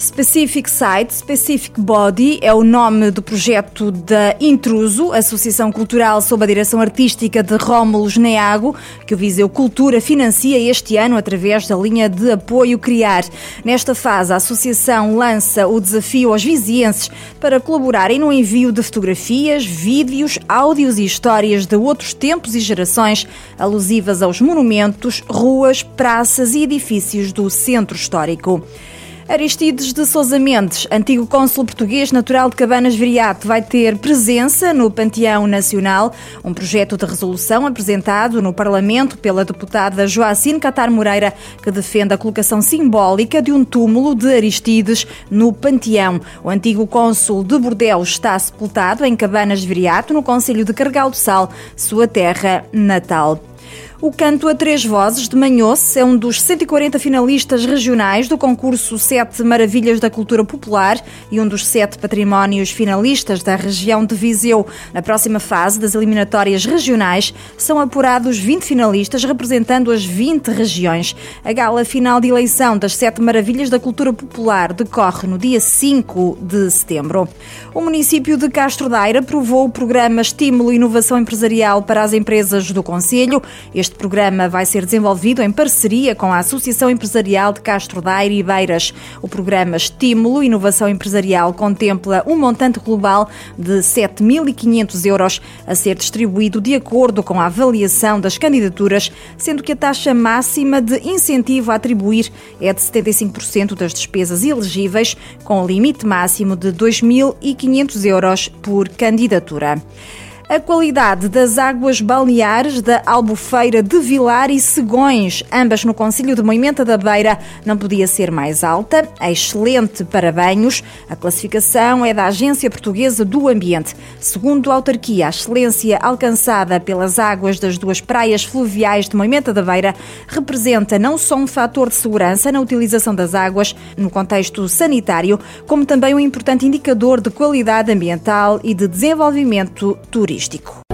Specific Site, Specific Body é o nome do projeto da Intruso, Associação Cultural sob a direção artística de Rómulo Neago, que o Viseu Cultura financia este ano através da linha de apoio Criar. Nesta fase, a associação lança o desafio aos vizienses para colaborarem no envio de fotografias, vídeos, áudios e histórias de outros tempos e gerações alusivas aos monumentos, ruas, praças e edifícios do centro histórico. Aristides de Sousa Mendes, antigo cônsul português natural de Cabanas Viriato, vai ter presença no Panteão Nacional, um projeto de resolução apresentado no Parlamento pela deputada Joacine Catar Moreira, que defende a colocação simbólica de um túmulo de Aristides no Panteão. O antigo cônsul de Bordeaux está sepultado em Cabanas Viriato, no Conselho de Cargal do Sal, sua terra natal. O canto a três vozes de Manhoce é um dos 140 finalistas regionais do concurso Sete Maravilhas da Cultura Popular e um dos sete patrimónios finalistas da região de Viseu. Na próxima fase das eliminatórias regionais são apurados 20 finalistas representando as 20 regiões. A gala final de eleição das Sete Maravilhas da Cultura Popular decorre no dia 5 de setembro. O município de Castro Daire aprovou o programa Estímulo e Inovação Empresarial para as Empresas do Conselho. Este este programa vai ser desenvolvido em parceria com a Associação Empresarial de Castro Daire e Beiras. O programa Estímulo Inovação Empresarial contempla um montante global de 7.500 euros a ser distribuído de acordo com a avaliação das candidaturas, sendo que a taxa máxima de incentivo a atribuir é de 75% das despesas elegíveis, com limite máximo de 2.500 euros por candidatura a qualidade das águas balneares da Albufeira de Vilar e Segões, ambas no Conselho de Moimenta da Beira, não podia ser mais alta. Excelente para banhos. A classificação é da Agência Portuguesa do Ambiente. Segundo a autarquia, a excelência alcançada pelas águas das duas praias fluviais de Moimenta da Beira representa não só um fator de segurança na utilização das águas no contexto sanitário, como também um importante indicador de qualidade ambiental e de desenvolvimento turístico turístico.